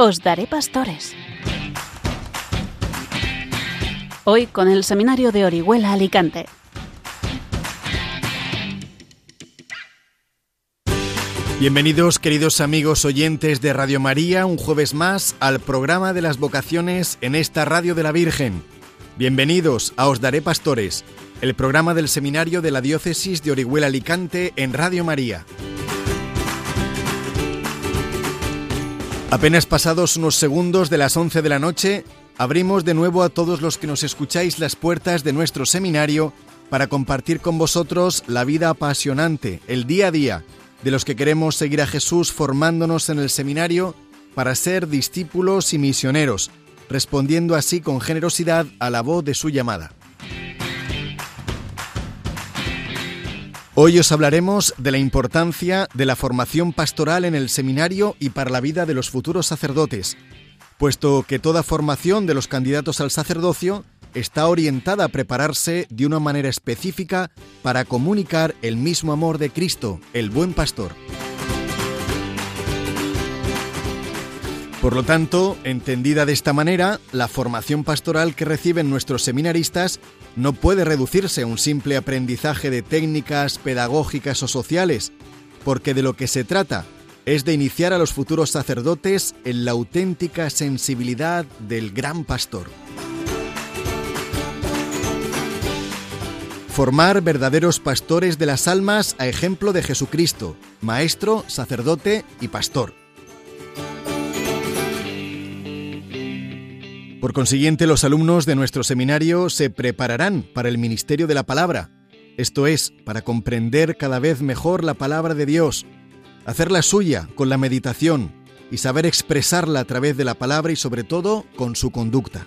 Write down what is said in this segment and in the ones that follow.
Os daré pastores. Hoy con el seminario de Orihuela Alicante. Bienvenidos queridos amigos oyentes de Radio María, un jueves más al programa de las vocaciones en esta Radio de la Virgen. Bienvenidos a Os Daré Pastores, el programa del seminario de la diócesis de Orihuela Alicante en Radio María. Apenas pasados unos segundos de las 11 de la noche, abrimos de nuevo a todos los que nos escucháis las puertas de nuestro seminario para compartir con vosotros la vida apasionante, el día a día, de los que queremos seguir a Jesús formándonos en el seminario para ser discípulos y misioneros, respondiendo así con generosidad a la voz de su llamada. Hoy os hablaremos de la importancia de la formación pastoral en el seminario y para la vida de los futuros sacerdotes, puesto que toda formación de los candidatos al sacerdocio está orientada a prepararse de una manera específica para comunicar el mismo amor de Cristo, el buen pastor. Por lo tanto, entendida de esta manera, la formación pastoral que reciben nuestros seminaristas no puede reducirse a un simple aprendizaje de técnicas pedagógicas o sociales, porque de lo que se trata es de iniciar a los futuros sacerdotes en la auténtica sensibilidad del gran pastor. Formar verdaderos pastores de las almas a ejemplo de Jesucristo, maestro, sacerdote y pastor. Por consiguiente, los alumnos de nuestro seminario se prepararán para el ministerio de la palabra, esto es, para comprender cada vez mejor la palabra de Dios, hacerla suya con la meditación y saber expresarla a través de la palabra y sobre todo con su conducta.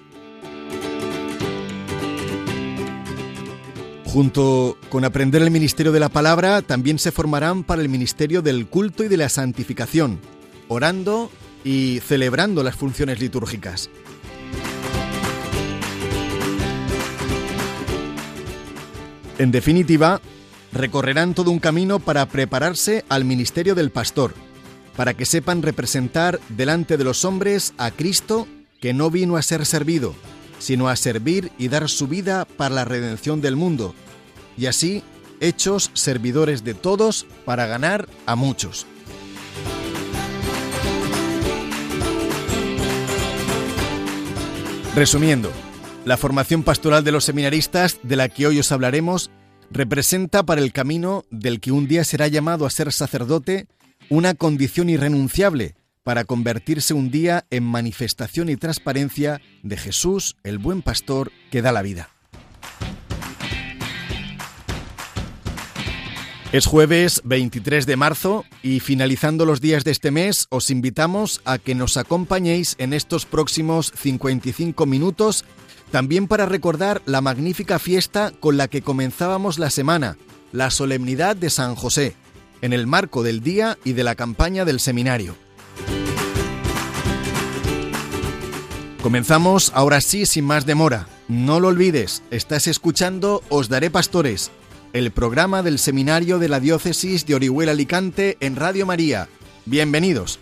Junto con aprender el ministerio de la palabra, también se formarán para el ministerio del culto y de la santificación, orando y celebrando las funciones litúrgicas. En definitiva, recorrerán todo un camino para prepararse al ministerio del pastor, para que sepan representar delante de los hombres a Cristo que no vino a ser servido, sino a servir y dar su vida para la redención del mundo, y así hechos servidores de todos para ganar a muchos. Resumiendo, la formación pastoral de los seminaristas, de la que hoy os hablaremos, representa para el camino del que un día será llamado a ser sacerdote una condición irrenunciable para convertirse un día en manifestación y transparencia de Jesús, el buen pastor que da la vida. Es jueves 23 de marzo y finalizando los días de este mes os invitamos a que nos acompañéis en estos próximos 55 minutos también para recordar la magnífica fiesta con la que comenzábamos la semana, la solemnidad de San José, en el marco del día y de la campaña del seminario. Comenzamos ahora sí sin más demora. No lo olvides, estás escuchando Os Daré Pastores, el programa del seminario de la diócesis de Orihuela Alicante en Radio María. Bienvenidos.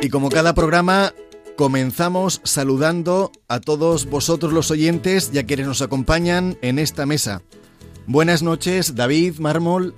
Y como cada programa, comenzamos saludando a todos vosotros los oyentes y a quienes nos acompañan en esta mesa. Buenas noches, David Mármol.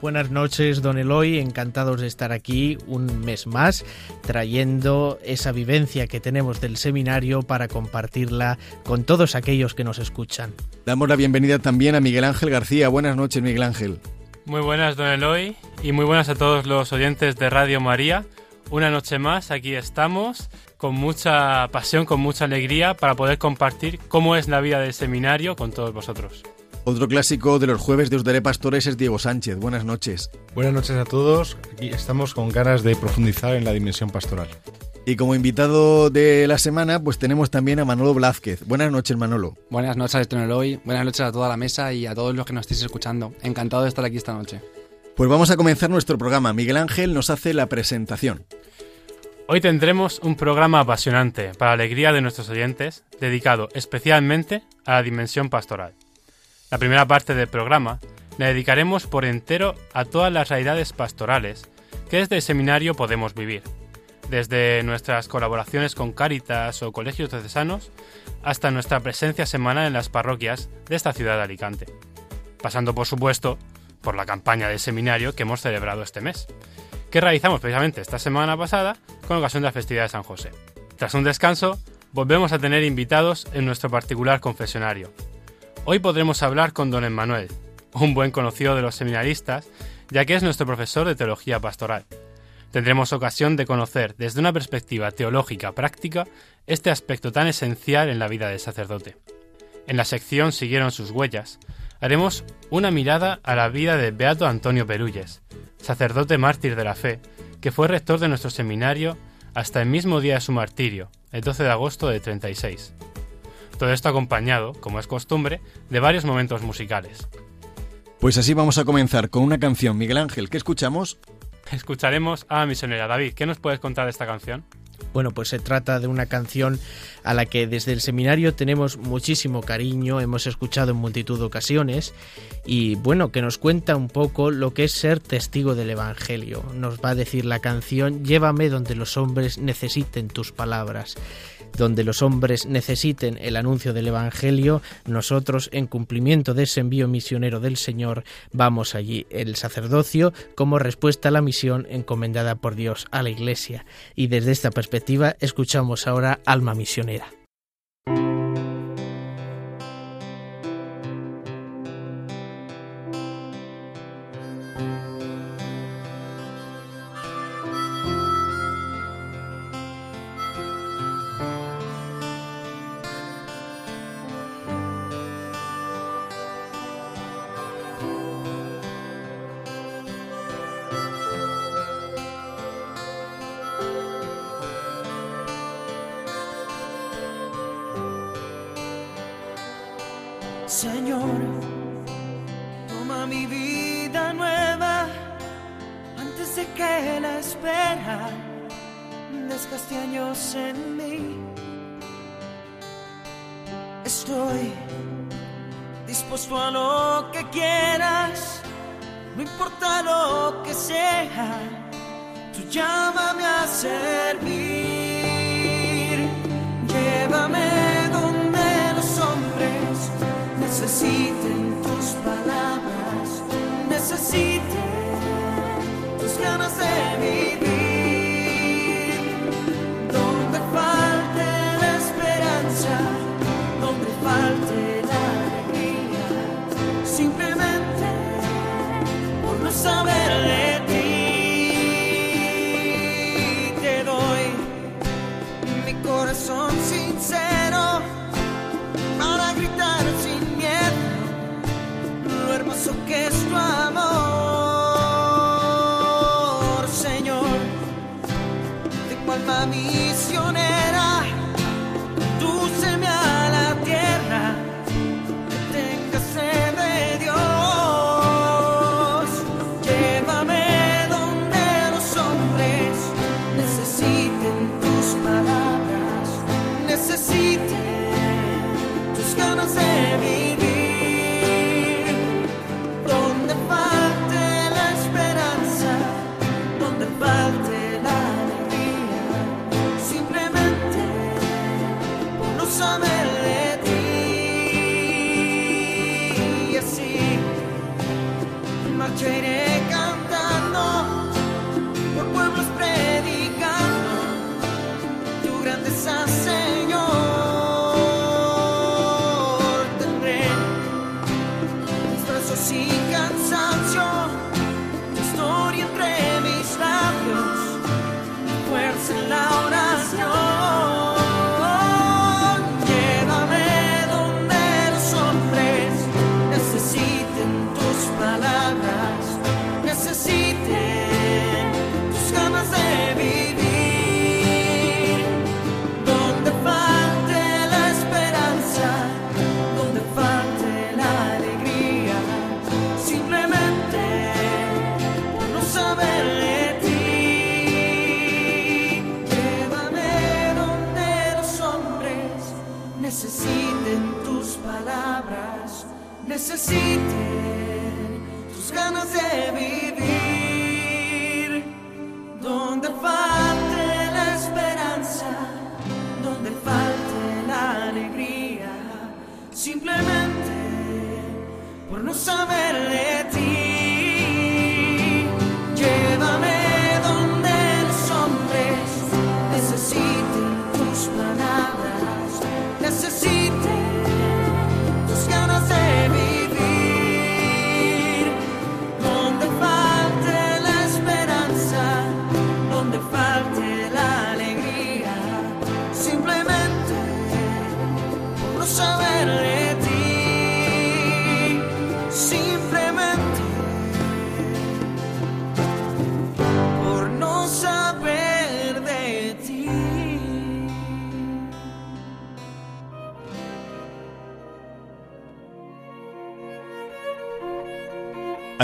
Buenas noches, don Eloy. Encantados de estar aquí un mes más, trayendo esa vivencia que tenemos del seminario para compartirla con todos aquellos que nos escuchan. Damos la bienvenida también a Miguel Ángel García. Buenas noches, Miguel Ángel. Muy buenas, don Eloy, y muy buenas a todos los oyentes de Radio María. Una noche más, aquí estamos, con mucha pasión, con mucha alegría, para poder compartir cómo es la vida del seminario con todos vosotros. Otro clásico de los jueves de Os Daré Pastores es Diego Sánchez. Buenas noches. Buenas noches a todos. Aquí estamos con ganas de profundizar en la dimensión pastoral. Y como invitado de la semana, pues tenemos también a Manolo Blázquez. Buenas noches, Manolo. Buenas noches, Don Eloy. Buenas noches a toda la mesa y a todos los que nos estéis escuchando. Encantado de estar aquí esta noche. Pues vamos a comenzar nuestro programa. Miguel Ángel nos hace la presentación. Hoy tendremos un programa apasionante para la alegría de nuestros oyentes, dedicado especialmente a la dimensión pastoral. La primera parte del programa le dedicaremos por entero a todas las realidades pastorales que desde el seminario podemos vivir, desde nuestras colaboraciones con Cáritas o colegios diocesanos hasta nuestra presencia semanal en las parroquias de esta ciudad de Alicante, pasando por supuesto por la campaña del seminario que hemos celebrado este mes, que realizamos precisamente esta semana pasada con ocasión de la festividad de San José. Tras un descanso, volvemos a tener invitados en nuestro particular confesionario. Hoy podremos hablar con don Emmanuel, un buen conocido de los seminaristas, ya que es nuestro profesor de teología pastoral. Tendremos ocasión de conocer desde una perspectiva teológica práctica este aspecto tan esencial en la vida del sacerdote. En la sección Siguieron sus huellas, haremos una mirada a la vida de Beato Antonio Perulles, sacerdote mártir de la fe, que fue rector de nuestro seminario hasta el mismo día de su martirio, el 12 de agosto de 36. Todo esto acompañado, como es costumbre, de varios momentos musicales. Pues así vamos a comenzar con una canción, Miguel Ángel, ¿qué escuchamos? Escucharemos a Misionera. David, ¿qué nos puedes contar de esta canción? Bueno, pues se trata de una canción a la que desde el seminario tenemos muchísimo cariño, hemos escuchado en multitud de ocasiones y bueno, que nos cuenta un poco lo que es ser testigo del Evangelio. Nos va a decir la canción, llévame donde los hombres necesiten tus palabras donde los hombres necesiten el anuncio del Evangelio, nosotros, en cumplimiento de ese envío misionero del Señor, vamos allí. El sacerdocio como respuesta a la misión encomendada por Dios a la Iglesia. Y desde esta perspectiva escuchamos ahora Alma Misionera.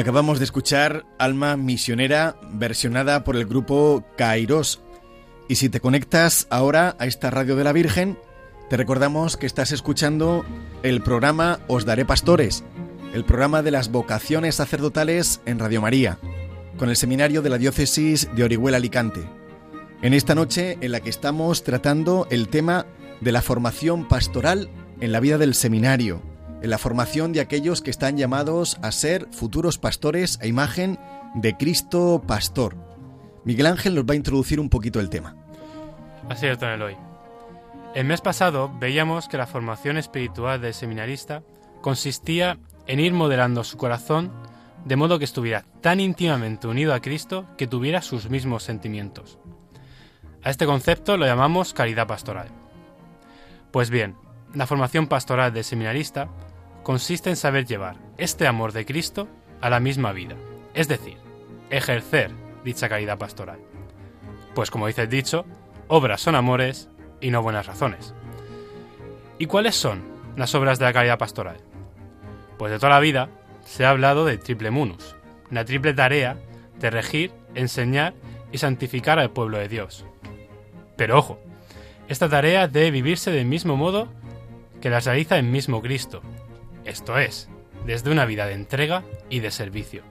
Acabamos de escuchar Alma Misionera versionada por el grupo Kairos. Y si te conectas ahora a esta radio de la Virgen, te recordamos que estás escuchando el programa Os Daré Pastores, el programa de las vocaciones sacerdotales en Radio María, con el seminario de la diócesis de Orihuela Alicante. En esta noche en la que estamos tratando el tema de la formación pastoral en la vida del seminario, en la formación de aquellos que están llamados a ser futuros pastores a imagen de Cristo Pastor. Miguel Ángel nos va a introducir un poquito el tema. Así es, don Eloy. El mes pasado veíamos que la formación espiritual del seminarista consistía en ir modelando su corazón de modo que estuviera tan íntimamente unido a Cristo que tuviera sus mismos sentimientos. A este concepto lo llamamos caridad pastoral. Pues bien, la formación pastoral del seminarista consiste en saber llevar este amor de Cristo a la misma vida, es decir, ejercer dicha caridad pastoral. Pues como dice el dicho, obras son amores y no buenas razones. ¿Y cuáles son las obras de la caridad pastoral? Pues de toda la vida se ha hablado del triple munus, la triple tarea de regir, enseñar y santificar al pueblo de Dios. Pero ojo, esta tarea debe vivirse del mismo modo que las realiza el mismo Cristo, esto es, desde una vida de entrega y de servicio.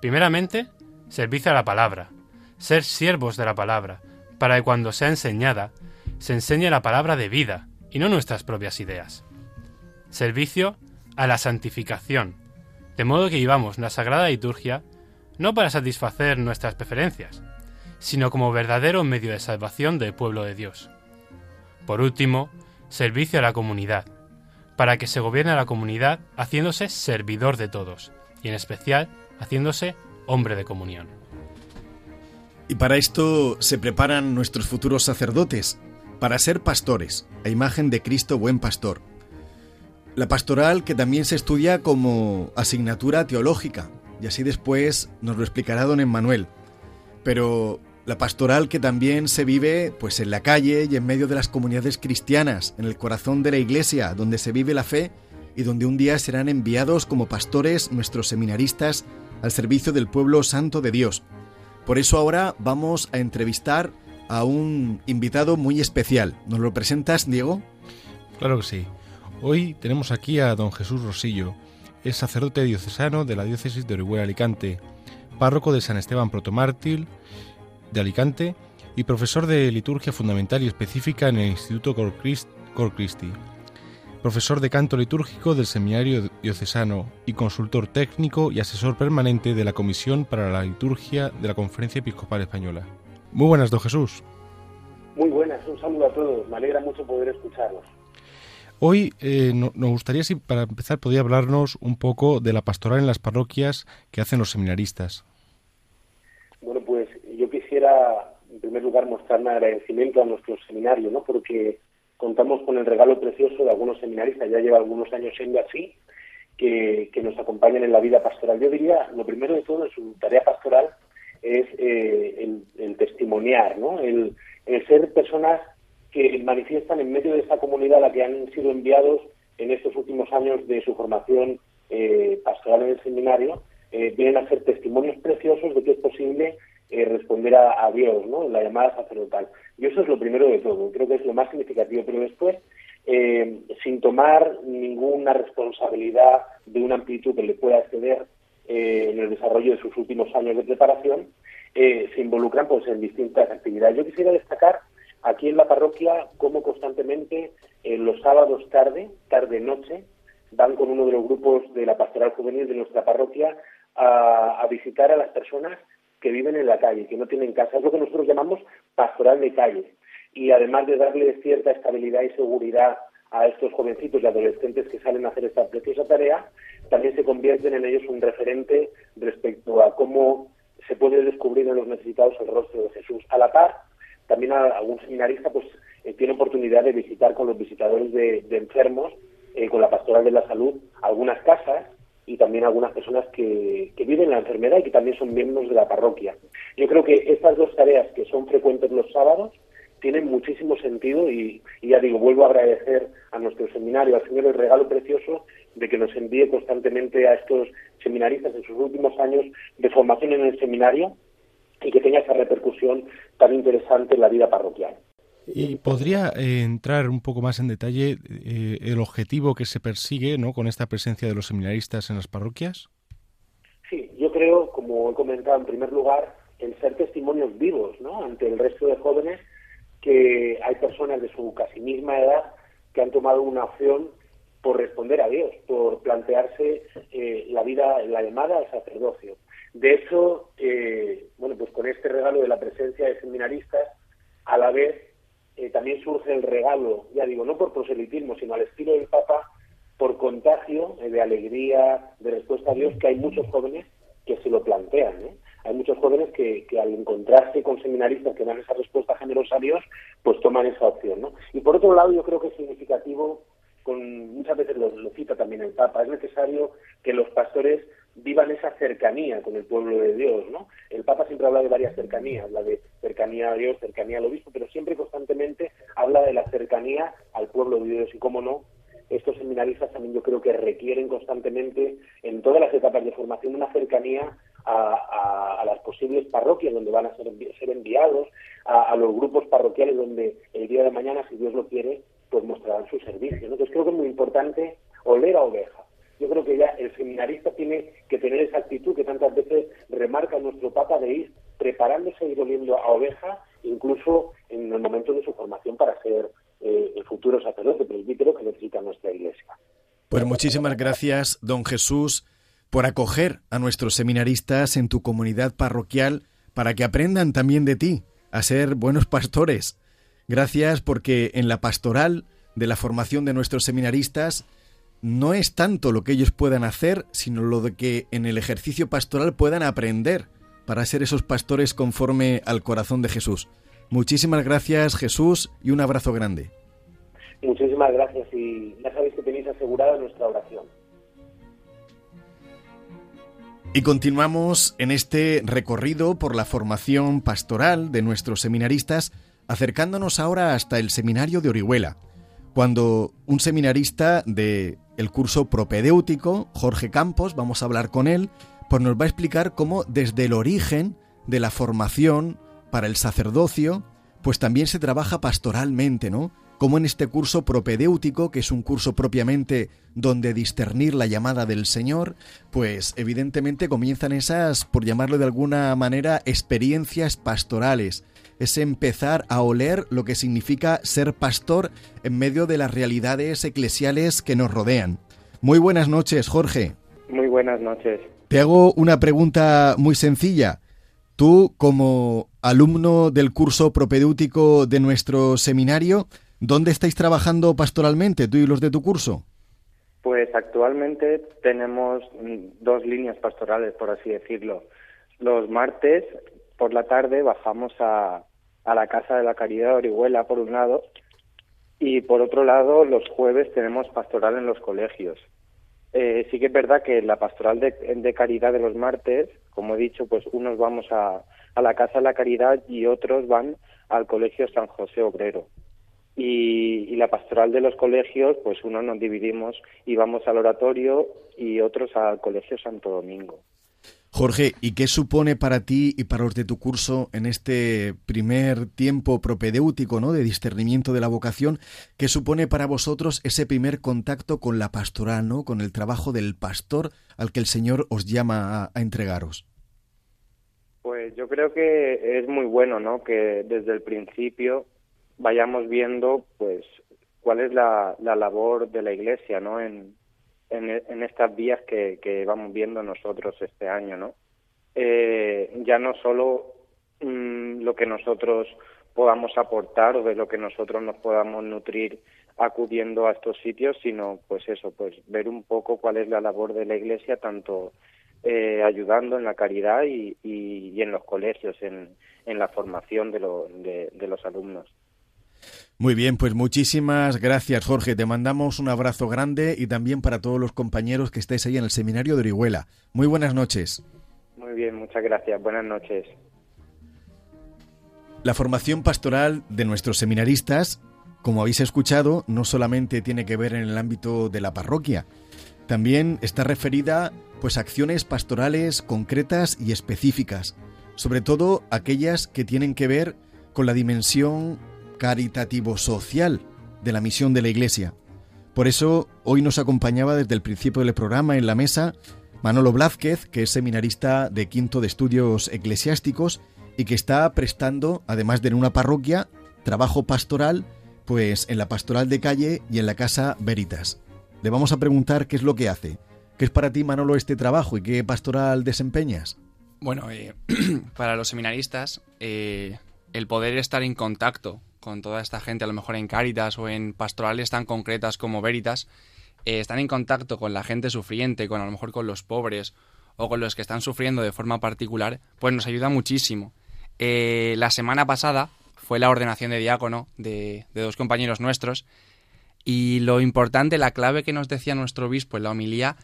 Primeramente, servicio a la palabra, ser siervos de la palabra, para que cuando sea enseñada, se enseñe la palabra de vida y no nuestras propias ideas. Servicio a la santificación, de modo que vivamos la sagrada liturgia no para satisfacer nuestras preferencias, sino como verdadero medio de salvación del pueblo de Dios. Por último, servicio a la comunidad, para que se gobierne la comunidad haciéndose servidor de todos, y en especial haciéndose hombre de comunión. Y para esto se preparan nuestros futuros sacerdotes, para ser pastores, a imagen de Cristo buen pastor. La pastoral que también se estudia como asignatura teológica, y así después nos lo explicará don Emmanuel. Pero la pastoral que también se vive pues en la calle y en medio de las comunidades cristianas, en el corazón de la iglesia, donde se vive la fe y donde un día serán enviados como pastores nuestros seminaristas al servicio del pueblo santo de Dios. Por eso ahora vamos a entrevistar a un invitado muy especial. ¿Nos lo presentas, Diego? Claro que sí. Hoy tenemos aquí a don Jesús Rosillo. Es sacerdote diocesano de la diócesis de Orihuela Alicante, párroco de San Esteban Protomártir de Alicante y profesor de liturgia fundamental y específica en el Instituto Cor Christ- Cor Christi. Profesor de canto litúrgico del Seminario Diocesano y consultor técnico y asesor permanente de la Comisión para la Liturgia de la Conferencia Episcopal Española. Muy buenas, don Jesús. Muy buenas, un saludo a todos. Me alegra mucho poder escucharlos. Hoy eh, no- nos gustaría, si para empezar, podía hablarnos un poco de la pastoral en las parroquias que hacen los seminaristas. Quisiera, en primer lugar, mostrar mi agradecimiento a nuestro seminario, ¿no? Porque contamos con el regalo precioso de algunos seminaristas, ya lleva algunos años siendo así, que, que nos acompañan en la vida pastoral. Yo diría, lo primero de todo, en su tarea pastoral es eh, el, el testimoniar, ¿no? El, el ser personas que manifiestan en medio de esta comunidad a la que han sido enviados en estos últimos años de su formación eh, pastoral en el seminario, eh, vienen a ser testimonios preciosos de que es posible eh, responder a, Dios, ¿no? La llamada sacerdotal. Y eso es lo primero de todo, creo que es lo más significativo, pero después, eh, sin tomar ninguna responsabilidad de una amplitud que le pueda exceder, eh, en el desarrollo de sus últimos años de preparación, eh, se involucran pues en distintas actividades. Yo quisiera destacar aquí en la parroquia cómo constantemente en los sábados tarde, tarde-noche, van con uno de los grupos de la pastoral juvenil de nuestra parroquia a visitar a las personas que viven en la calle, que no tienen casa. Es lo que nosotros llamamos pastoral de calle. Y además de darle cierta estabilidad y seguridad a estos jovencitos y adolescentes que salen a hacer esta preciosa tarea, también se convierten en ellos un referente respecto a cómo se puede descubrir en los necesitados el rostro de Jesús. A la par, también algún seminarista pues eh, tiene oportunidad de visitar con los visitadores de, de enfermos, eh, con la pastoral de la salud, algunas casas y también algunas personas que, que viven la enfermedad y que también son miembros de la parroquia. Yo creo que estas dos tareas que son frecuentes los sábados tienen muchísimo sentido y, y ya digo, vuelvo a agradecer a nuestro seminario, al Señor el regalo precioso de que nos envíe constantemente a estos seminaristas en sus últimos años de formación en el seminario y que tenga esa repercusión tan interesante en la vida parroquial. ¿Y podría eh, entrar un poco más en detalle eh, el objetivo que se persigue ¿no? con esta presencia de los seminaristas en las parroquias? Sí, yo creo, como he comentado en primer lugar, en ser testimonios vivos ¿no? ante el resto de jóvenes que hay personas de su casi misma edad que han tomado una opción por responder a Dios, por plantearse eh, la vida, la llamada al sacerdocio. De hecho, bueno, pues con este regalo de la presencia de seminaristas, a la vez eh, también surge el regalo, ya digo, no por proselitismo, sino al estilo del Papa, por contagio eh, de alegría, de respuesta a Dios, que hay muchos jóvenes que se lo plantean. ¿eh? Hay muchos jóvenes que, que al encontrarse con seminaristas que dan esa respuesta generosa a Dios, pues toman esa opción. ¿no? Y por otro lado, yo creo que es significativo, con, muchas veces lo, lo cita también el Papa, es necesario que los pastores vivan esa cercanía con el pueblo de Dios, ¿no? El Papa siempre habla de varias cercanías, habla de cercanía a Dios, cercanía al obispo, pero siempre constantemente habla de la cercanía al pueblo de Dios y cómo no, estos seminaristas también yo creo que requieren constantemente en todas las etapas de formación una cercanía a, las posibles parroquias donde van a ser, envi- ser enviados, a, los grupos parroquiales donde el día de mañana, si Dios lo quiere, pues mostrarán su servicio. Entonces creo que es muy importante oler a oveja. Yo creo que ya el seminarista tiene que tener esa actitud que tantas veces remarca nuestro Papa de ir preparándose y oliendo a oveja, incluso en el momento de su formación para ser eh, el futuro sacerdote presbítero que necesita nuestra iglesia. Pues muchísimas gracias, don Jesús, por acoger a nuestros seminaristas en tu comunidad parroquial para que aprendan también de ti a ser buenos pastores. Gracias porque en la pastoral de la formación de nuestros seminaristas no es tanto lo que ellos puedan hacer, sino lo de que en el ejercicio pastoral puedan aprender para ser esos pastores conforme al corazón de Jesús. Muchísimas gracias, Jesús, y un abrazo grande. Muchísimas gracias y ya sabéis que tenéis asegurada nuestra oración. Y continuamos en este recorrido por la formación pastoral de nuestros seminaristas, acercándonos ahora hasta el seminario de Orihuela, cuando un seminarista de el curso propedéutico, Jorge Campos, vamos a hablar con él, pues nos va a explicar cómo desde el origen de la formación para el sacerdocio, pues también se trabaja pastoralmente, ¿no? Como en este curso propedéutico, que es un curso propiamente donde discernir la llamada del Señor, pues evidentemente comienzan esas, por llamarlo de alguna manera, experiencias pastorales. Es empezar a oler lo que significa ser pastor en medio de las realidades eclesiales que nos rodean. Muy buenas noches, Jorge. Muy buenas noches. Te hago una pregunta muy sencilla. Tú, como alumno del curso propedéutico de nuestro seminario, ¿dónde estáis trabajando pastoralmente, tú y los de tu curso? Pues actualmente tenemos dos líneas pastorales, por así decirlo. Los martes por la tarde bajamos a, a la Casa de la Caridad de Orihuela, por un lado, y por otro lado, los jueves tenemos pastoral en los colegios. Eh, sí que es verdad que la pastoral de, caridad de los martes, como he dicho, pues unos vamos a, a la Casa de la Caridad y otros van al Colegio San José Obrero. Y, y la pastoral de los colegios, pues uno nos dividimos y vamos al oratorio y otros al Colegio Santo Domingo. Jorge, ¿y qué supone para ti y para los de tu curso en este primer tiempo propedéutico, ¿no? de discernimiento de la vocación? ¿Qué supone para vosotros ese primer contacto con la pastoral, ¿no? con el trabajo del pastor al que el Señor os llama a, entregaros? Pues yo creo que es muy bueno, ¿no? Que desde el principio vayamos viendo, pues, cuál es la, la labor de la Iglesia, ¿no? En, en, en estas vías que, vamos viendo nosotros este año, ¿no? Eh, ya no solo mm, lo que nosotros podamos aportar o de lo que nosotros nos podamos nutrir acudiendo a estos sitios, sino pues eso, pues ver un poco cuál es la labor de la Iglesia, tanto eh, ayudando en la caridad y, y, en los colegios, en, en la formación de, lo, de los alumnos. Muy bien, pues muchísimas gracias Jorge. Te mandamos un abrazo grande y también para todos los compañeros que estáis ahí en el seminario de Orihuela. Muy buenas noches. Muy bien, muchas gracias. Buenas noches. La formación pastoral de nuestros seminaristas, como habéis escuchado, no solamente tiene que ver en el ámbito de la parroquia, también está referida pues a acciones pastorales concretas y específicas, sobre todo aquellas que tienen que ver con la dimensión caritativo-social de la misión de la Iglesia. Por eso hoy nos acompañaba desde el principio del programa en la mesa Manolo Blázquez, que es seminarista de quinto de estudios eclesiásticos y que está prestando, además de en una parroquia, trabajo pastoral, pues en la pastoral de calle y en la casa Veritas. Le vamos a preguntar qué es lo que hace. ¿Qué es para ti, Manolo, este trabajo y qué pastoral desempeñas? Bueno, eh, para los seminaristas, eh, el poder estar en contacto con toda esta gente, a lo mejor en Cáritas o en pastorales tan concretas como Veritas, eh, están en contacto con la gente sufriente, con a lo mejor con los pobres o con los que están sufriendo de forma particular, pues nos ayuda muchísimo. Eh, la semana pasada fue la ordenación de diácono de, dos compañeros nuestros y lo importante, la clave que nos decía nuestro obispo en la homilía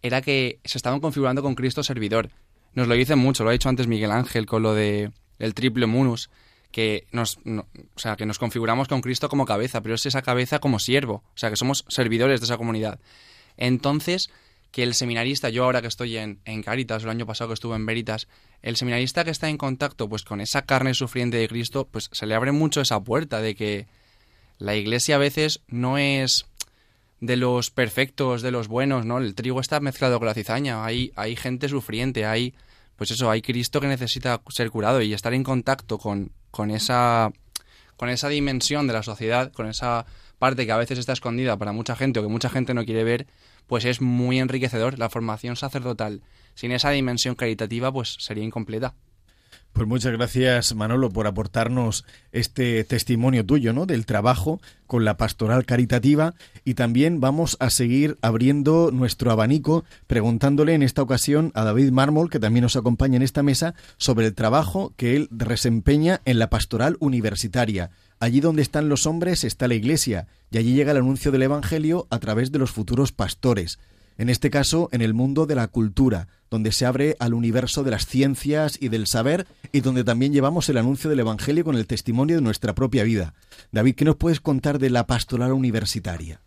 era que se estaban configurando con Cristo servidor. Nos lo dice mucho, lo ha dicho antes Miguel Ángel con lo de el triple munus, que nos, no, o sea, que nos configuramos con Cristo como cabeza, pero es esa cabeza como siervo, o sea, que somos servidores de esa comunidad. Entonces, que el seminarista, yo ahora que estoy en, en Caritas, el año pasado que estuve en Veritas, el seminarista que está en contacto pues con esa carne sufriente de Cristo, pues se le abre mucho esa puerta de que la iglesia a veces no es de los perfectos, de los buenos, ¿no? El trigo está mezclado con la cizaña, hay, hay gente sufriente, hay, pues eso, hay Cristo que necesita ser curado y estar en contacto con, con esa con esa dimensión de la sociedad, con esa parte que a veces está escondida para mucha gente o que mucha gente no quiere ver, pues es muy enriquecedor. La formación sacerdotal sin esa dimensión caritativa pues sería incompleta. Pues muchas gracias Manolo por aportarnos este testimonio tuyo, ¿no? Del trabajo con la pastoral caritativa y también vamos a seguir abriendo nuestro abanico preguntándole en esta ocasión a David Mármol, que también nos acompaña en esta mesa, sobre el trabajo que él desempeña en la pastoral universitaria. Allí donde están los hombres está la iglesia y allí llega el anuncio del Evangelio a través de los futuros pastores en este caso en el mundo de la cultura, donde se abre al universo de las ciencias y del saber y donde también llevamos el anuncio del Evangelio con el testimonio de nuestra propia vida. David, ¿qué nos puedes contar de la pastoral universitaria?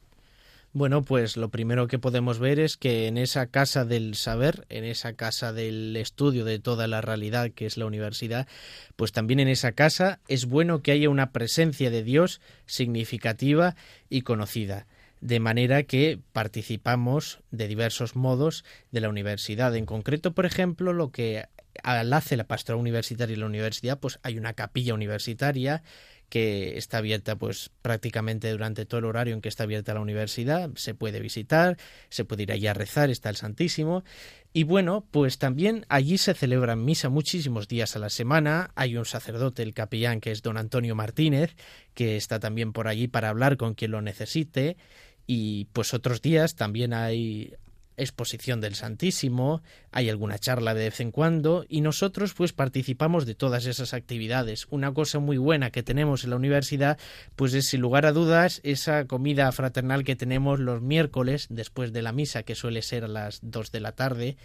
Bueno, pues lo primero que podemos ver es que en esa casa del saber, en esa casa del estudio de toda la realidad que es la universidad, pues también en esa casa es bueno que haya una presencia de Dios significativa y conocida de manera que participamos de diversos modos de la universidad. En concreto, por ejemplo, lo que hace la pastoral universitaria y la universidad, pues hay una capilla universitaria que está abierta pues prácticamente durante todo el horario en que está abierta la universidad, se puede visitar, se puede ir allí a rezar, está el Santísimo y bueno, pues también allí se celebra misa muchísimos días a la semana. Hay un sacerdote, el capellán, que es don Antonio Martínez, que está también por allí para hablar con quien lo necesite y pues otros días también hay exposición del Santísimo, hay alguna charla de vez en cuando y nosotros pues participamos de todas esas actividades. Una cosa muy buena que tenemos en la universidad pues es sin lugar a dudas esa comida fraternal que tenemos los miércoles después de la misa que suele ser a las dos de la tarde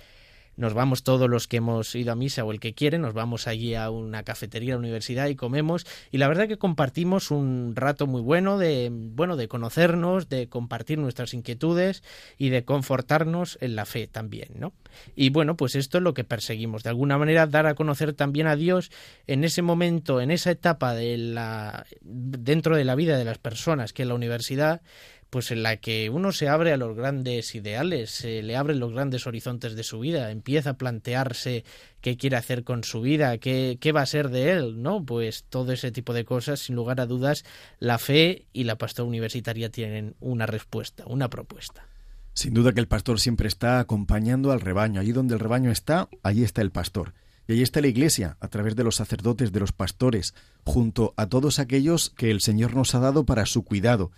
nos vamos todos los que hemos ido a misa o el que quiere, nos vamos allí a una cafetería, a la universidad y comemos y la verdad que compartimos un rato muy bueno de bueno de conocernos, de compartir nuestras inquietudes y de confortarnos en la fe también, ¿no? Y bueno, pues esto es lo que perseguimos, de alguna manera dar a conocer también a Dios en ese momento, en esa etapa de la dentro de la vida de las personas que es la universidad pues en la que uno se abre a los grandes ideales, se le abren los grandes horizontes de su vida, empieza a plantearse qué quiere hacer con su vida, qué, qué va a ser de él, ¿no? Pues todo ese tipo de cosas, sin lugar a dudas, la fe y la pastora universitaria tienen una respuesta, una propuesta. Sin duda que el pastor siempre está acompañando al rebaño. Allí donde el rebaño está, allí está el pastor. Y allí está la Iglesia, a través de los sacerdotes, de los pastores, junto a todos aquellos que el Señor nos ha dado para su cuidado.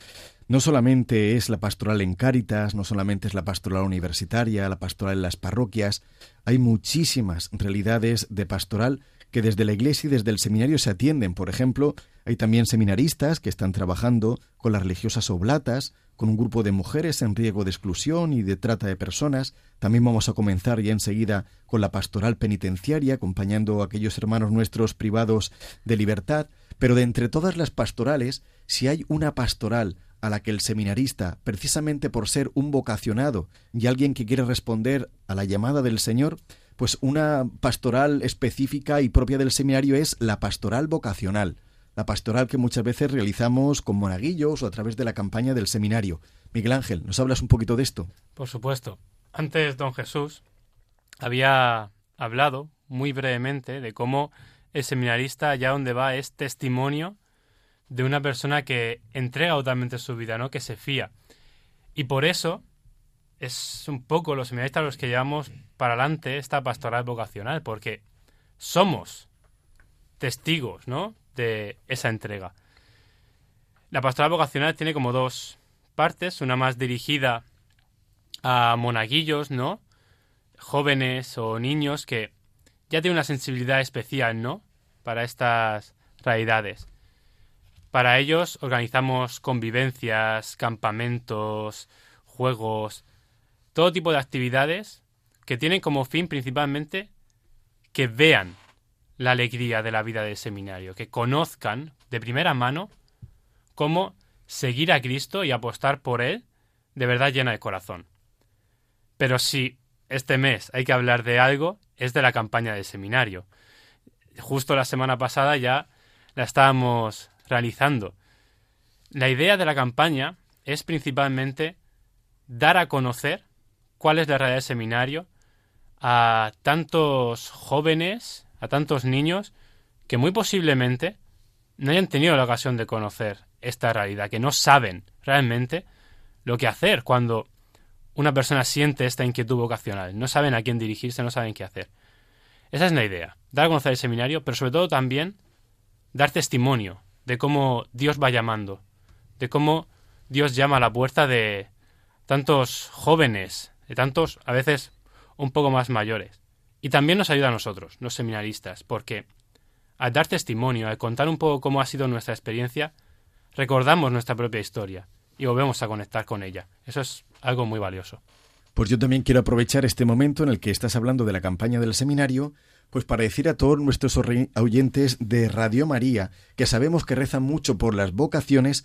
No solamente es la pastoral en Cáritas, no solamente es la pastoral universitaria, la pastoral en las parroquias, hay muchísimas realidades de pastoral que desde la Iglesia y desde el seminario se atienden. Por ejemplo, hay también seminaristas que están trabajando con las religiosas oblatas, con un grupo de mujeres en riesgo de exclusión y de trata de personas. También vamos a comenzar ya enseguida con la pastoral penitenciaria, acompañando a aquellos hermanos nuestros privados de libertad. Pero de entre todas las pastorales, si hay una pastoral a la que el seminarista, precisamente por ser un vocacionado y alguien que quiere responder a la llamada del Señor, pues una pastoral específica y propia del seminario es la pastoral vocacional, la pastoral que muchas veces realizamos con monaguillos o a través de la campaña del seminario. Miguel Ángel, ¿nos hablas un poquito de esto? Por supuesto. Antes don Jesús había hablado muy brevemente de cómo el seminarista allá donde va es testimonio de una persona que entrega totalmente su vida, ¿no? Que se fía. Y por eso es un poco los seminaristas los que llevamos para adelante esta pastoral vocacional, porque somos testigos, ¿no? De esa entrega. La pastoral vocacional tiene como dos partes, una más dirigida a monaguillos, ¿no? Jóvenes o niños que ya tienen una sensibilidad especial, ¿no? Para estas realidades. Para ellos organizamos convivencias, campamentos, juegos, todo tipo de actividades que tienen como fin principalmente que vean la alegría de la vida del seminario, que conozcan de primera mano cómo seguir a Cristo y apostar por Él de verdad llena de corazón. Pero si este mes hay que hablar de algo, es de la campaña del seminario. Justo la semana pasada ya la estábamos realizando. La idea de la campaña es principalmente dar a conocer cuál es la realidad del seminario a tantos jóvenes, a tantos niños, que muy posiblemente no hayan tenido la ocasión de conocer esta realidad, que no saben realmente lo que hacer cuando una persona siente esta inquietud vocacional. No saben a quién dirigirse, no saben qué hacer. Esa es la idea, dar a conocer el seminario, pero sobre todo también dar testimonio de cómo Dios va llamando, de cómo Dios llama a la puerta de tantos jóvenes, de tantos a veces un poco más mayores. Y también nos ayuda a nosotros, los seminaristas, porque al dar testimonio, al contar un poco cómo ha sido nuestra experiencia, recordamos nuestra propia historia y volvemos a conectar con ella. Eso es algo muy valioso. Pues yo también quiero aprovechar este momento en el que estás hablando de la campaña del seminario pues para decir a todos nuestros oyentes de Radio María, que sabemos que rezan mucho por las vocaciones,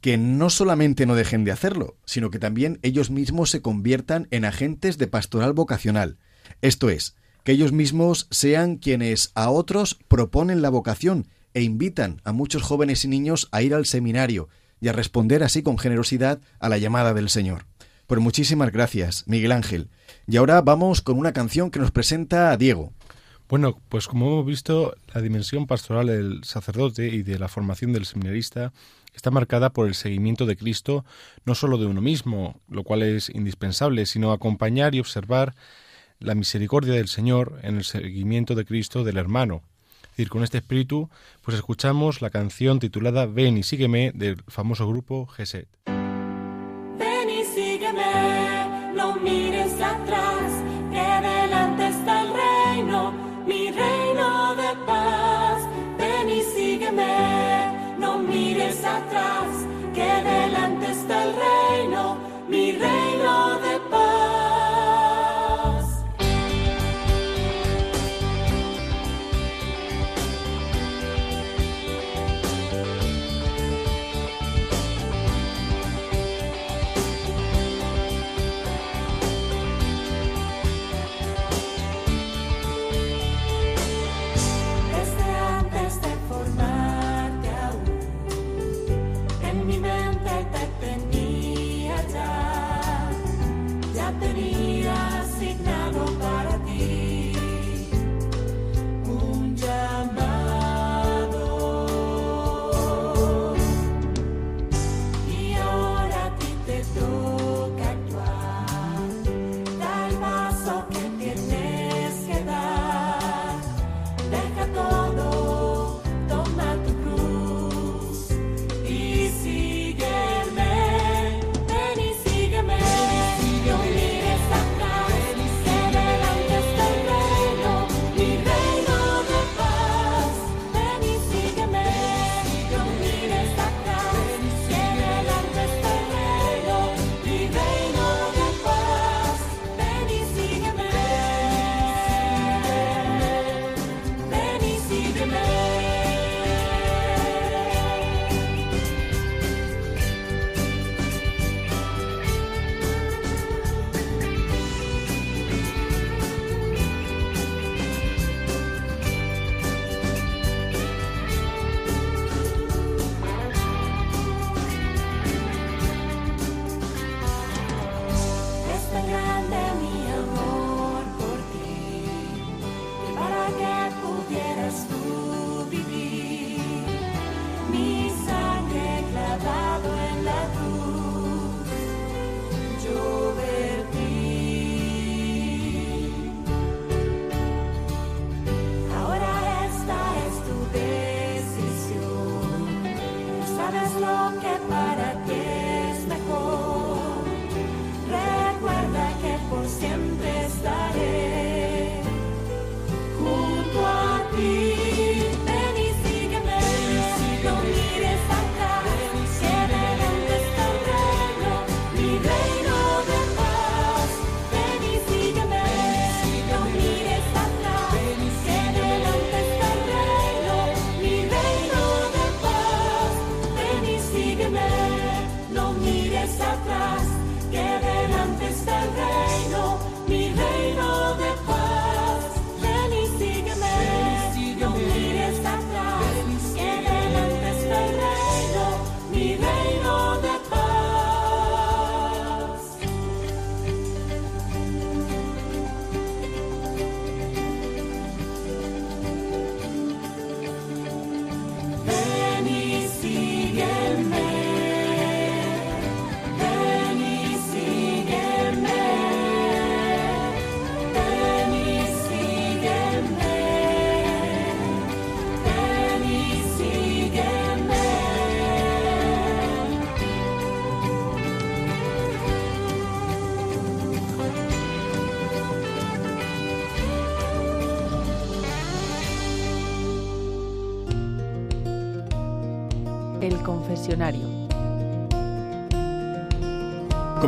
que no solamente no dejen de hacerlo, sino que también ellos mismos se conviertan en agentes de pastoral vocacional. Esto es, que ellos mismos sean quienes a otros proponen la vocación e invitan a muchos jóvenes y niños a ir al seminario y a responder así con generosidad a la llamada del Señor. Pues muchísimas gracias, Miguel Ángel. Y ahora vamos con una canción que nos presenta a Diego. Bueno, pues como hemos visto, la dimensión pastoral del sacerdote y de la formación del seminarista está marcada por el seguimiento de Cristo, no solo de uno mismo, lo cual es indispensable, sino acompañar y observar la misericordia del Señor en el seguimiento de Cristo del hermano. Es decir, con este espíritu, pues escuchamos la canción titulada Ven y sígueme del famoso grupo Geset. Ven y sígueme, no mires atrás,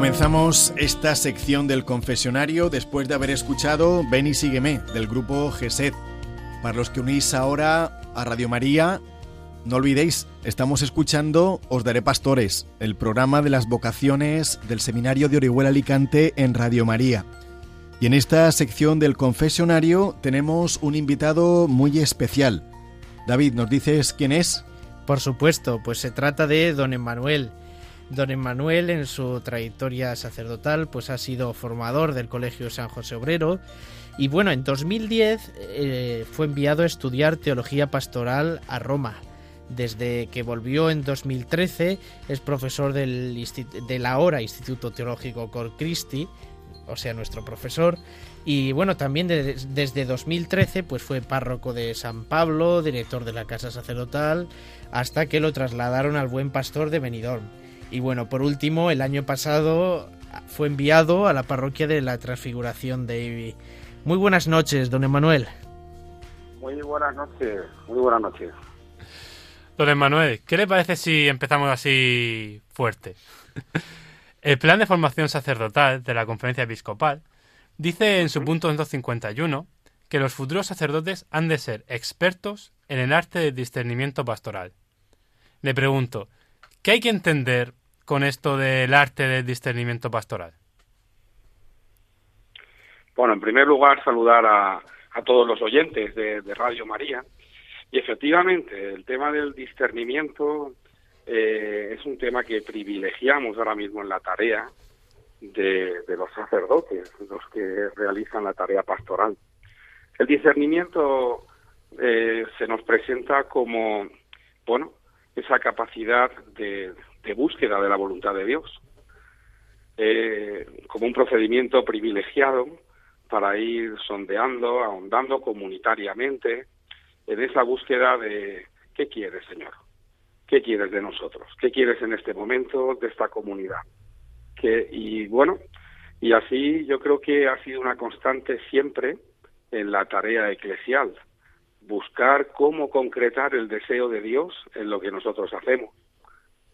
Comenzamos esta sección del confesionario después de haber escuchado Ven y sígueme del grupo GESED. Para los que unís ahora a Radio María, no olvidéis, estamos escuchando Os Daré Pastores, el programa de las vocaciones del Seminario de Orihuela Alicante en Radio María. Y en esta sección del confesionario tenemos un invitado muy especial. David, ¿nos dices quién es? Por supuesto, pues se trata de don Emmanuel. Don Emmanuel en su trayectoria sacerdotal pues ha sido formador del Colegio San José Obrero y bueno, en 2010 eh, fue enviado a estudiar teología pastoral a Roma. Desde que volvió en 2013 es profesor del, del ahora Instituto Teológico Cor Christi, o sea, nuestro profesor. Y bueno, también de- desde 2013 pues fue párroco de San Pablo, director de la Casa Sacerdotal, hasta que lo trasladaron al Buen Pastor de Benidorm. Y bueno, por último, el año pasado fue enviado a la parroquia de la Transfiguración de Ibi. Muy buenas noches, don Emanuel. Muy buenas noches, muy buenas noches. Don Emanuel, ¿qué le parece si empezamos así fuerte? El plan de formación sacerdotal de la Conferencia Episcopal dice en su punto 251 que los futuros sacerdotes han de ser expertos en el arte del discernimiento pastoral. Le pregunto, ¿qué hay que entender con esto del arte del discernimiento pastoral? Bueno, en primer lugar, saludar a, a todos los oyentes de, de Radio María. Y efectivamente, el tema del discernimiento eh, es un tema que privilegiamos ahora mismo en la tarea de, los sacerdotes, los que realizan la tarea pastoral. El discernimiento eh, se nos presenta como, bueno, esa capacidad de, búsqueda de la voluntad de Dios, eh, como un procedimiento privilegiado para ir sondeando, ahondando comunitariamente en esa búsqueda de ¿qué quieres, Señor? ¿Qué quieres de nosotros? ¿Qué quieres en este momento de esta comunidad? Que, y bueno, y así yo creo que ha sido una constante siempre en la tarea eclesial, buscar cómo concretar el deseo de Dios en lo que nosotros hacemos.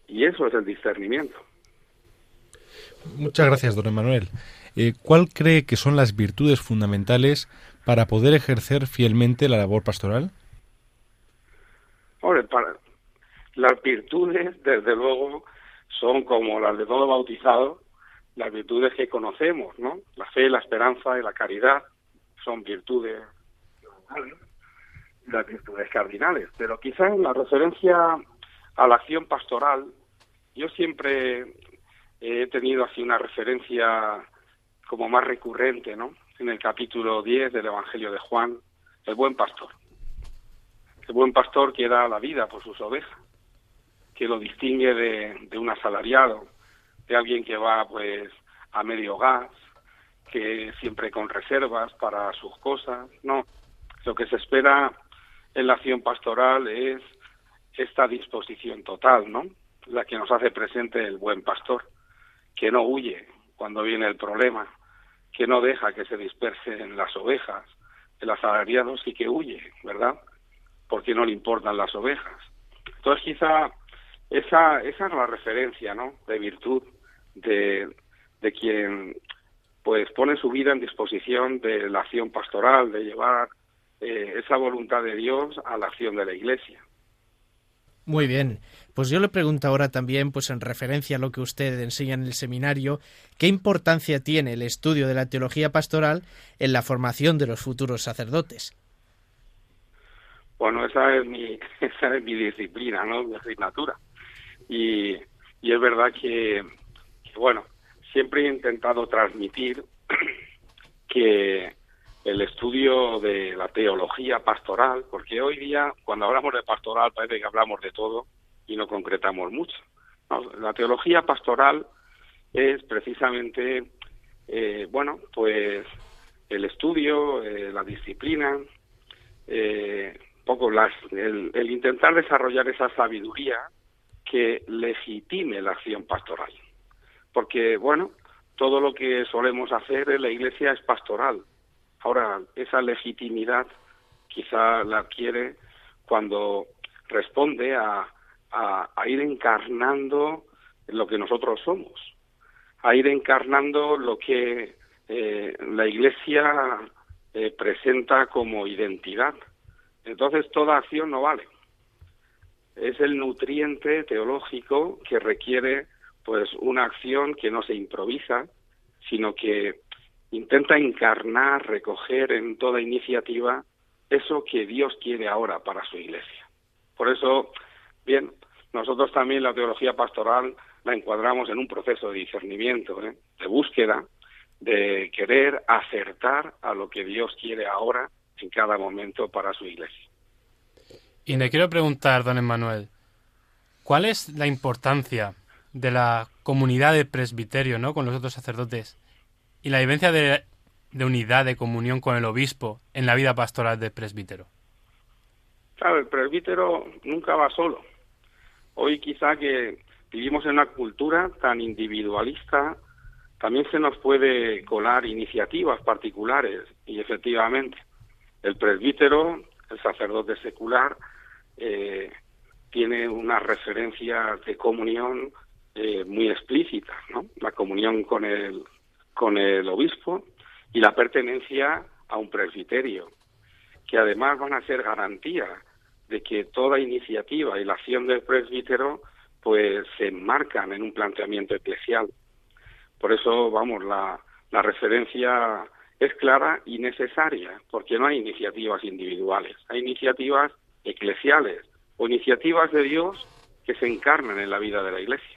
Y eso es el discernimiento. Muchas gracias, don Emanuel. Eh, ¿Cuál cree que son las virtudes fundamentales para poder ejercer fielmente la labor pastoral? para, las virtudes, desde luego, son como las de todo bautizado, las virtudes que conocemos, ¿no? La fe, la esperanza y la caridad son virtudes las virtudes cardinales. Pero quizás en la referencia a la acción pastoral, yo siempre he tenido así una referencia como más recurrente, ¿no? En el capítulo 10 del Evangelio de Juan, el buen pastor. El buen pastor que da la vida por sus ovejas, que lo distingue de, de un asalariado, de alguien que va pues a medio gas, que siempre con reservas para sus cosas. No, lo que se espera en la acción pastoral es esta disposición total, ¿no? La que nos hace presente el buen pastor, que no huye cuando viene el problema, que no deja que se dispersen las ovejas, el asalariado sí que huye, ¿verdad? Porque no le importan las ovejas. Entonces quizá esa, esa es la referencia, ¿no? De virtud de, de quien pues pone su vida en disposición de la acción pastoral, de llevar eh, esa voluntad de Dios a la acción de la Iglesia. Muy bien. Pues yo le pregunto ahora también, pues en referencia a lo que usted enseña en el seminario, ¿qué importancia tiene el estudio de la teología pastoral en la formación de los futuros sacerdotes? Bueno, esa es mi, esa es mi disciplina, ¿no? Mi asignatura. Y, y es verdad que, que, bueno, siempre he intentado transmitir que el estudio de la teología pastoral, porque hoy día cuando hablamos de pastoral parece que hablamos de todo y no concretamos mucho. la teología pastoral es precisamente, eh, bueno, pues el estudio, eh, la disciplina, eh, poco las, el, el intentar desarrollar esa sabiduría que legitime la acción pastoral. Porque, bueno, todo lo que solemos hacer en la iglesia es pastoral, Ahora, esa legitimidad quizá la adquiere cuando responde a, a, ir encarnando lo que nosotros somos, a ir encarnando lo que eh, la Iglesia eh, presenta como identidad. Entonces toda acción no vale. Es el nutriente teológico que requiere pues una acción que no se improvisa, sino que intenta encarnar, recoger en toda iniciativa eso que Dios quiere ahora para su iglesia. Por eso, bien, nosotros también la teología pastoral la encuadramos en un proceso de discernimiento, ¿eh? de búsqueda, de querer acertar a lo que Dios quiere ahora en cada momento para su iglesia. Y le quiero preguntar, don Emmanuel, ¿cuál es la importancia de la comunidad de presbiterio, ¿no? con los otros sacerdotes y la vivencia de, unidad, de comunión con el obispo en la vida pastoral del presbítero? Claro, el presbítero nunca va solo. Hoy quizá que vivimos en una cultura tan individualista, también se nos puede colar iniciativas particulares y efectivamente el presbítero, el sacerdote secular, eh, tiene una referencia de comunión eh, muy explícita, ¿no? La comunión con el, con el obispo y la pertenencia a un presbiterio, que además van a ser garantía de que toda iniciativa y la acción del presbítero pues se enmarcan en un planteamiento eclesial. Por eso, vamos, la, referencia es clara y necesaria, porque no hay iniciativas individuales, hay iniciativas eclesiales o iniciativas de Dios que se encarnan en la vida de la Iglesia.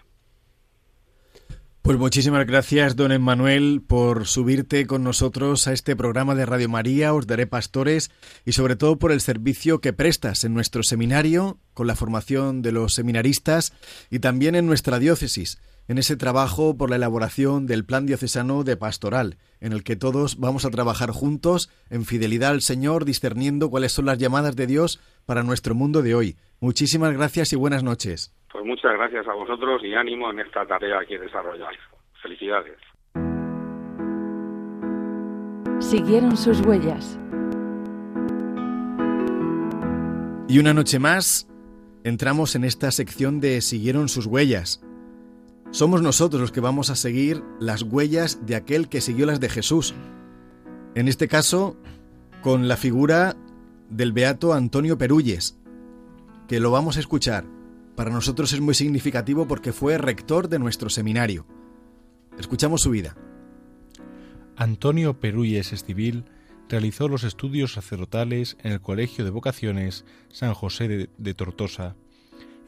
Pues muchísimas gracias, don Emmanuel, por subirte con nosotros a este programa de Radio María, Os Daré Pastores, y sobre todo por el servicio que prestas en nuestro seminario, con la formación de los seminaristas, y también en nuestra diócesis, en ese trabajo por la elaboración del Plan Diocesano de Pastoral, en el que todos vamos a trabajar juntos en fidelidad al Señor, discerniendo cuáles son las llamadas de Dios para nuestro mundo de hoy. Muchísimas gracias y buenas noches. Pues muchas gracias a vosotros y ánimo en esta tarea que desarrolláis. Felicidades. Siguieron sus huellas. Y una noche más entramos en esta sección de Siguieron sus huellas. Somos nosotros los que vamos a seguir las huellas de aquel que siguió las de Jesús. En este caso, con la figura del beato Antonio Perulles, que lo vamos a escuchar. Para nosotros es muy significativo porque fue rector de nuestro seminario. Escuchamos su vida. Antonio Perulles Estivil realizó los estudios sacerdotales en el Colegio de Vocaciones San José de, de, Tortosa,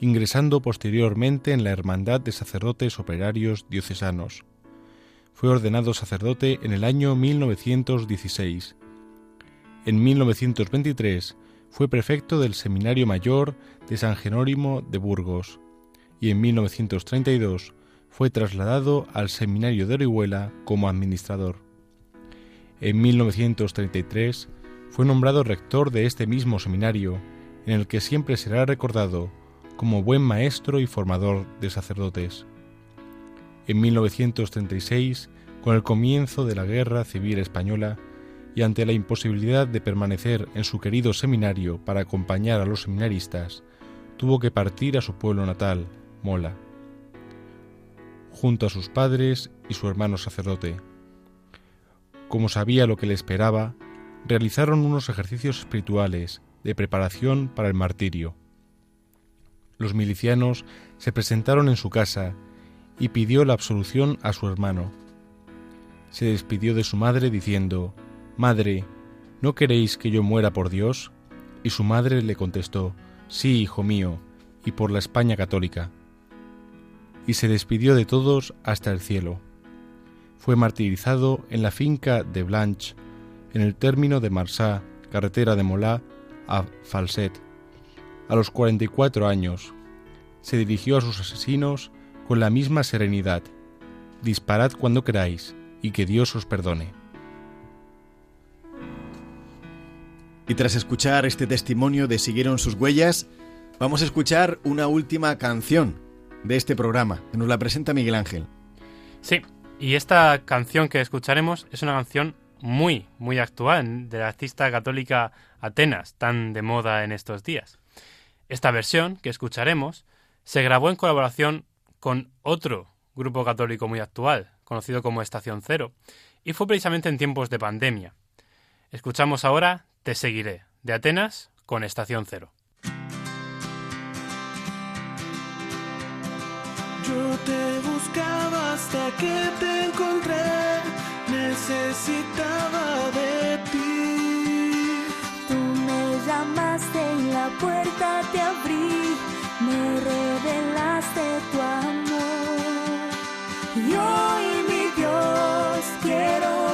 ingresando posteriormente en la Hermandad de Sacerdotes Operarios Diocesanos. Fue ordenado sacerdote en el año 1916. En 1923 fue prefecto del Seminario Mayor de San Jerónimo de Burgos y en 1932 fue trasladado al Seminario de Orihuela como administrador. En 1933 fue nombrado rector de este mismo seminario, en el que siempre será recordado como buen maestro y formador de sacerdotes. En 1936, con el comienzo de la Guerra Civil Española, y ante la imposibilidad de permanecer en su querido seminario para acompañar a los seminaristas, tuvo que partir a su pueblo natal, Mola, junto a sus padres y su hermano sacerdote. Como sabía lo que le esperaba, realizaron unos ejercicios espirituales de preparación para el martirio. Los milicianos se presentaron en su casa y pidió la absolución a su hermano. Se despidió de su madre diciendo, Madre, ¿no queréis que yo muera por Dios? Y su madre le contestó, Sí, hijo mío, y por la España católica. Y se despidió de todos hasta el cielo. Fue martirizado en la finca de Blanche, en el término de Marsá, carretera de Molá a Falset. A los 44 años, se dirigió a sus asesinos con la misma serenidad. Disparad cuando queráis, y que Dios os perdone. Y tras escuchar este testimonio de Siguieron sus huellas, vamos a escuchar una última canción de este programa, que nos la presenta Miguel Ángel. Sí, y esta canción que escucharemos es una canción muy, muy actual de la artista católica Atenas, tan de moda en estos días. Esta versión que escucharemos se grabó en colaboración con otro grupo católico muy actual, conocido como Estación Cero, y fue precisamente en tiempos de pandemia. Escuchamos ahora Te seguiré, de Atenas con Estación Cero. Yo te buscaba hasta que te encontré, necesitaba de ti. Tú me llamaste y la puerta te abrí, me revelaste tu amor. Y hoy, mi Dios, quiero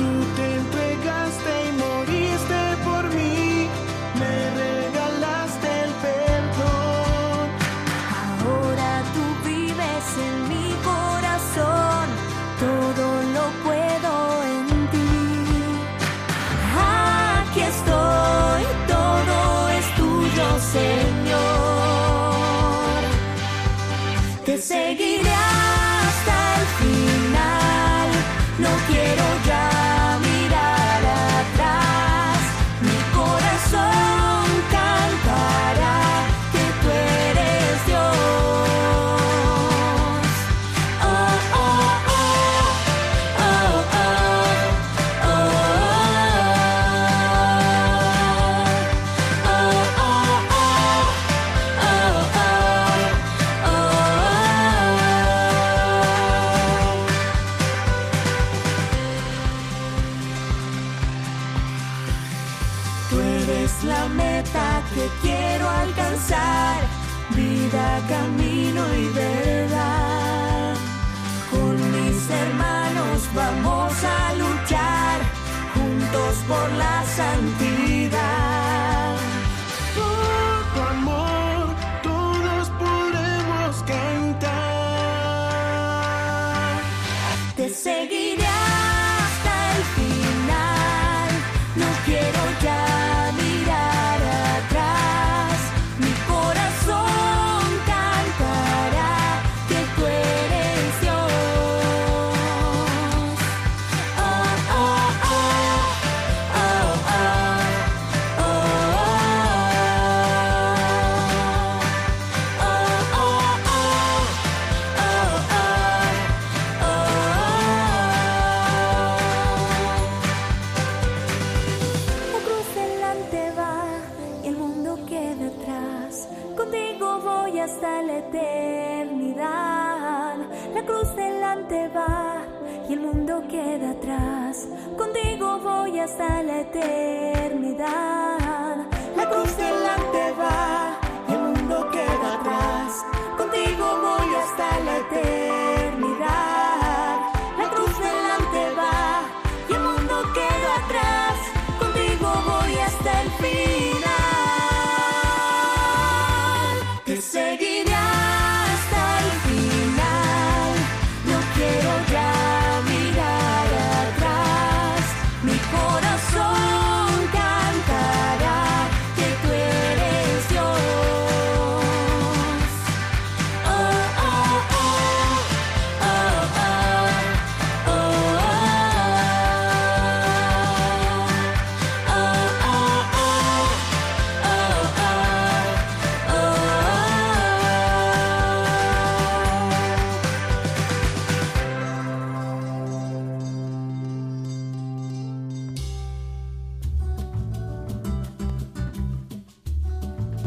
Tú te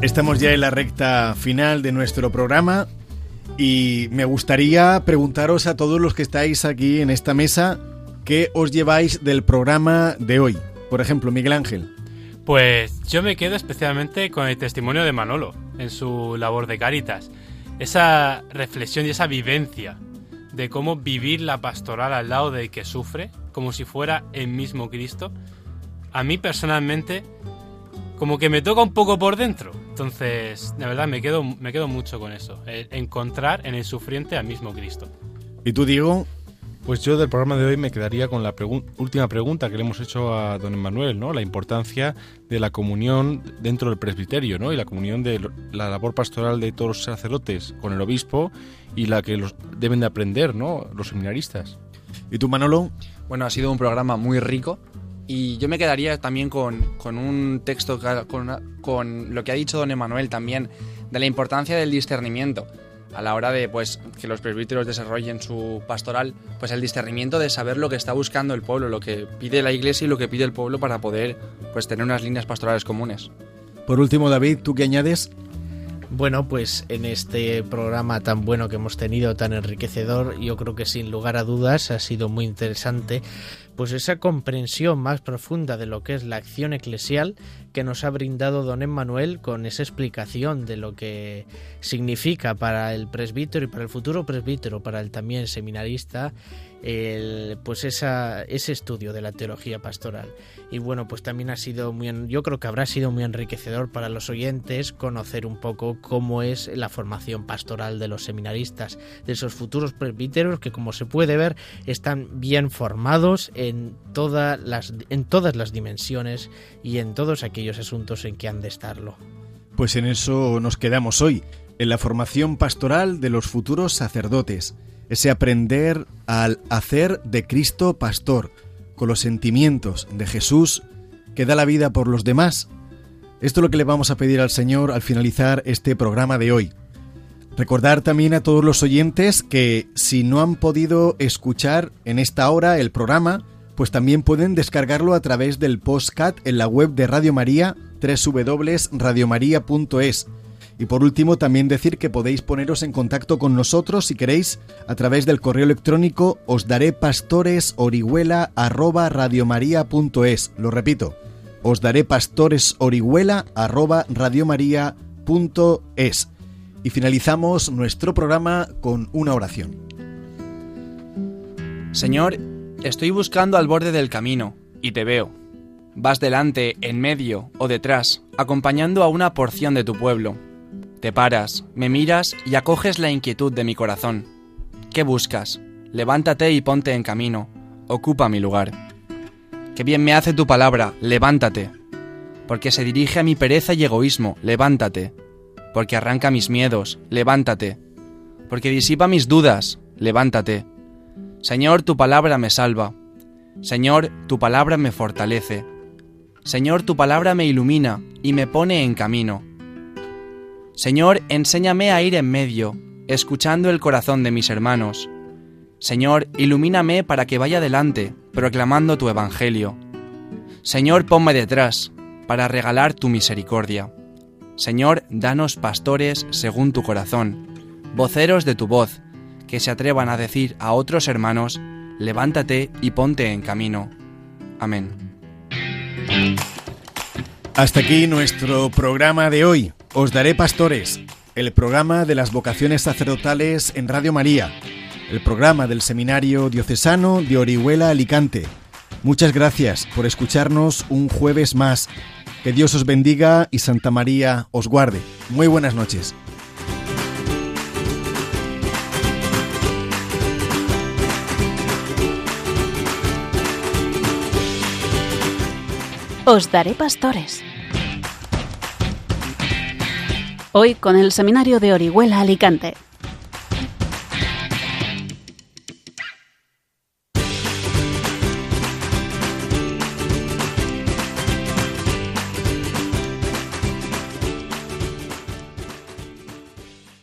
Estamos ya en la recta final de nuestro programa y me gustaría preguntaros a todos los que estáis aquí en esta mesa qué os lleváis del programa de hoy. Por ejemplo, Miguel Ángel. Pues yo me quedo especialmente con el testimonio de Manolo en su labor de Cáritas. Esa reflexión y esa vivencia de cómo vivir la pastoral al lado del que sufre, como si fuera el mismo Cristo, a mí personalmente como que me toca un poco por dentro. Entonces, de verdad, me quedo, me quedo mucho con eso. el encontrar en el sufriente al mismo Cristo. ¿Y tú, Diego? Pues yo del programa de hoy me quedaría con la última pregunta que le hemos hecho a don Emmanuel, ¿no? La importancia de la comunión dentro del presbiterio, ¿no? Y la comunión de la labor pastoral de todos los sacerdotes con el obispo y la que los deben de aprender, ¿no? Los seminaristas. ¿Y tú, Manolo? Bueno, ha sido un programa muy rico y yo me quedaría también con, con un texto, con, una- con lo que ha dicho don Emanuel también, de la importancia del discernimiento a la hora de pues que los presbíteros desarrollen su pastoral, pues el discernimiento de saber lo que está buscando el pueblo, lo que pide la iglesia y lo que pide el pueblo para poder pues tener unas líneas pastorales comunes. Por último, David, ¿tú qué añades? Bueno, pues en este programa tan bueno que hemos tenido, tan enriquecedor, yo creo que sin lugar a dudas ha sido muy interesante, pues esa comprensión más profunda de lo que es la acción eclesial que nos ha brindado don Emmanuel con esa explicación de lo que significa para el presbítero y para el futuro presbítero, para el también seminarista, pues ese estudio de la teología pastoral. Y bueno, pues también ha sido muy, yo creo que habrá sido muy enriquecedor para los oyentes conocer un poco cómo es la formación pastoral de los seminaristas, de esos futuros presbíteros que como se puede ver están bien formados en, todas las, en todas las dimensiones y en todos aquellos asuntos en que han de estarlo. Pues en eso nos quedamos hoy, en la formación pastoral de los futuros sacerdotes, ese aprender al hacer de Cristo pastor, con los sentimientos de Jesús que da la vida por los demás. Esto es lo que le vamos a pedir al Señor al finalizar este programa de hoy. Recordar también a todos los oyentes que si no han podido escuchar en esta hora el programa, pues también pueden descargarlo a través del postcat en la web de Radio María, www.radiomaria.es. Y por último, también decir que podéis poneros en contacto con nosotros si queréis a través del correo electrónico os daré pastores Lo repito, os daré pastores orihuela arroba radiomaria.es. Y finalizamos nuestro programa con una oración. Señor, estoy buscando al borde del camino y te veo. Vas delante, en medio o detrás, acompañando a una porción de tu pueblo. Te paras, me miras y acoges la inquietud de mi corazón. ¿Qué buscas? Levántate y ponte en camino. Ocupa mi lugar. Qué bien me hace tu palabra, levántate. Porque se dirige a mi pereza y egoísmo, levántate. Porque arranca mis miedos, levántate. Porque disipa mis dudas, levántate. Señor, tu palabra me salva. Señor, tu palabra me fortalece. Señor, tu palabra me ilumina y me pone en camino. Señor, enséñame a ir en medio, escuchando el corazón de mis hermanos. Señor, ilumíname para que vaya adelante, proclamando tu evangelio. Señor, ponme detrás, para regalar tu misericordia. Señor, danos pastores según tu corazón, voceros de tu voz, que se atrevan a decir a otros hermanos, levántate y ponte en camino. Amén. Hasta aquí nuestro programa de hoy. Os daré pastores, el programa de las vocaciones sacerdotales en Radio María, el programa del Seminario Diocesano de Orihuela Alicante. Muchas gracias por escucharnos un jueves más. Que Dios os bendiga y Santa María os guarde. Muy buenas noches. Os daré pastores. Hoy con el Seminario de Orihuela Alicante.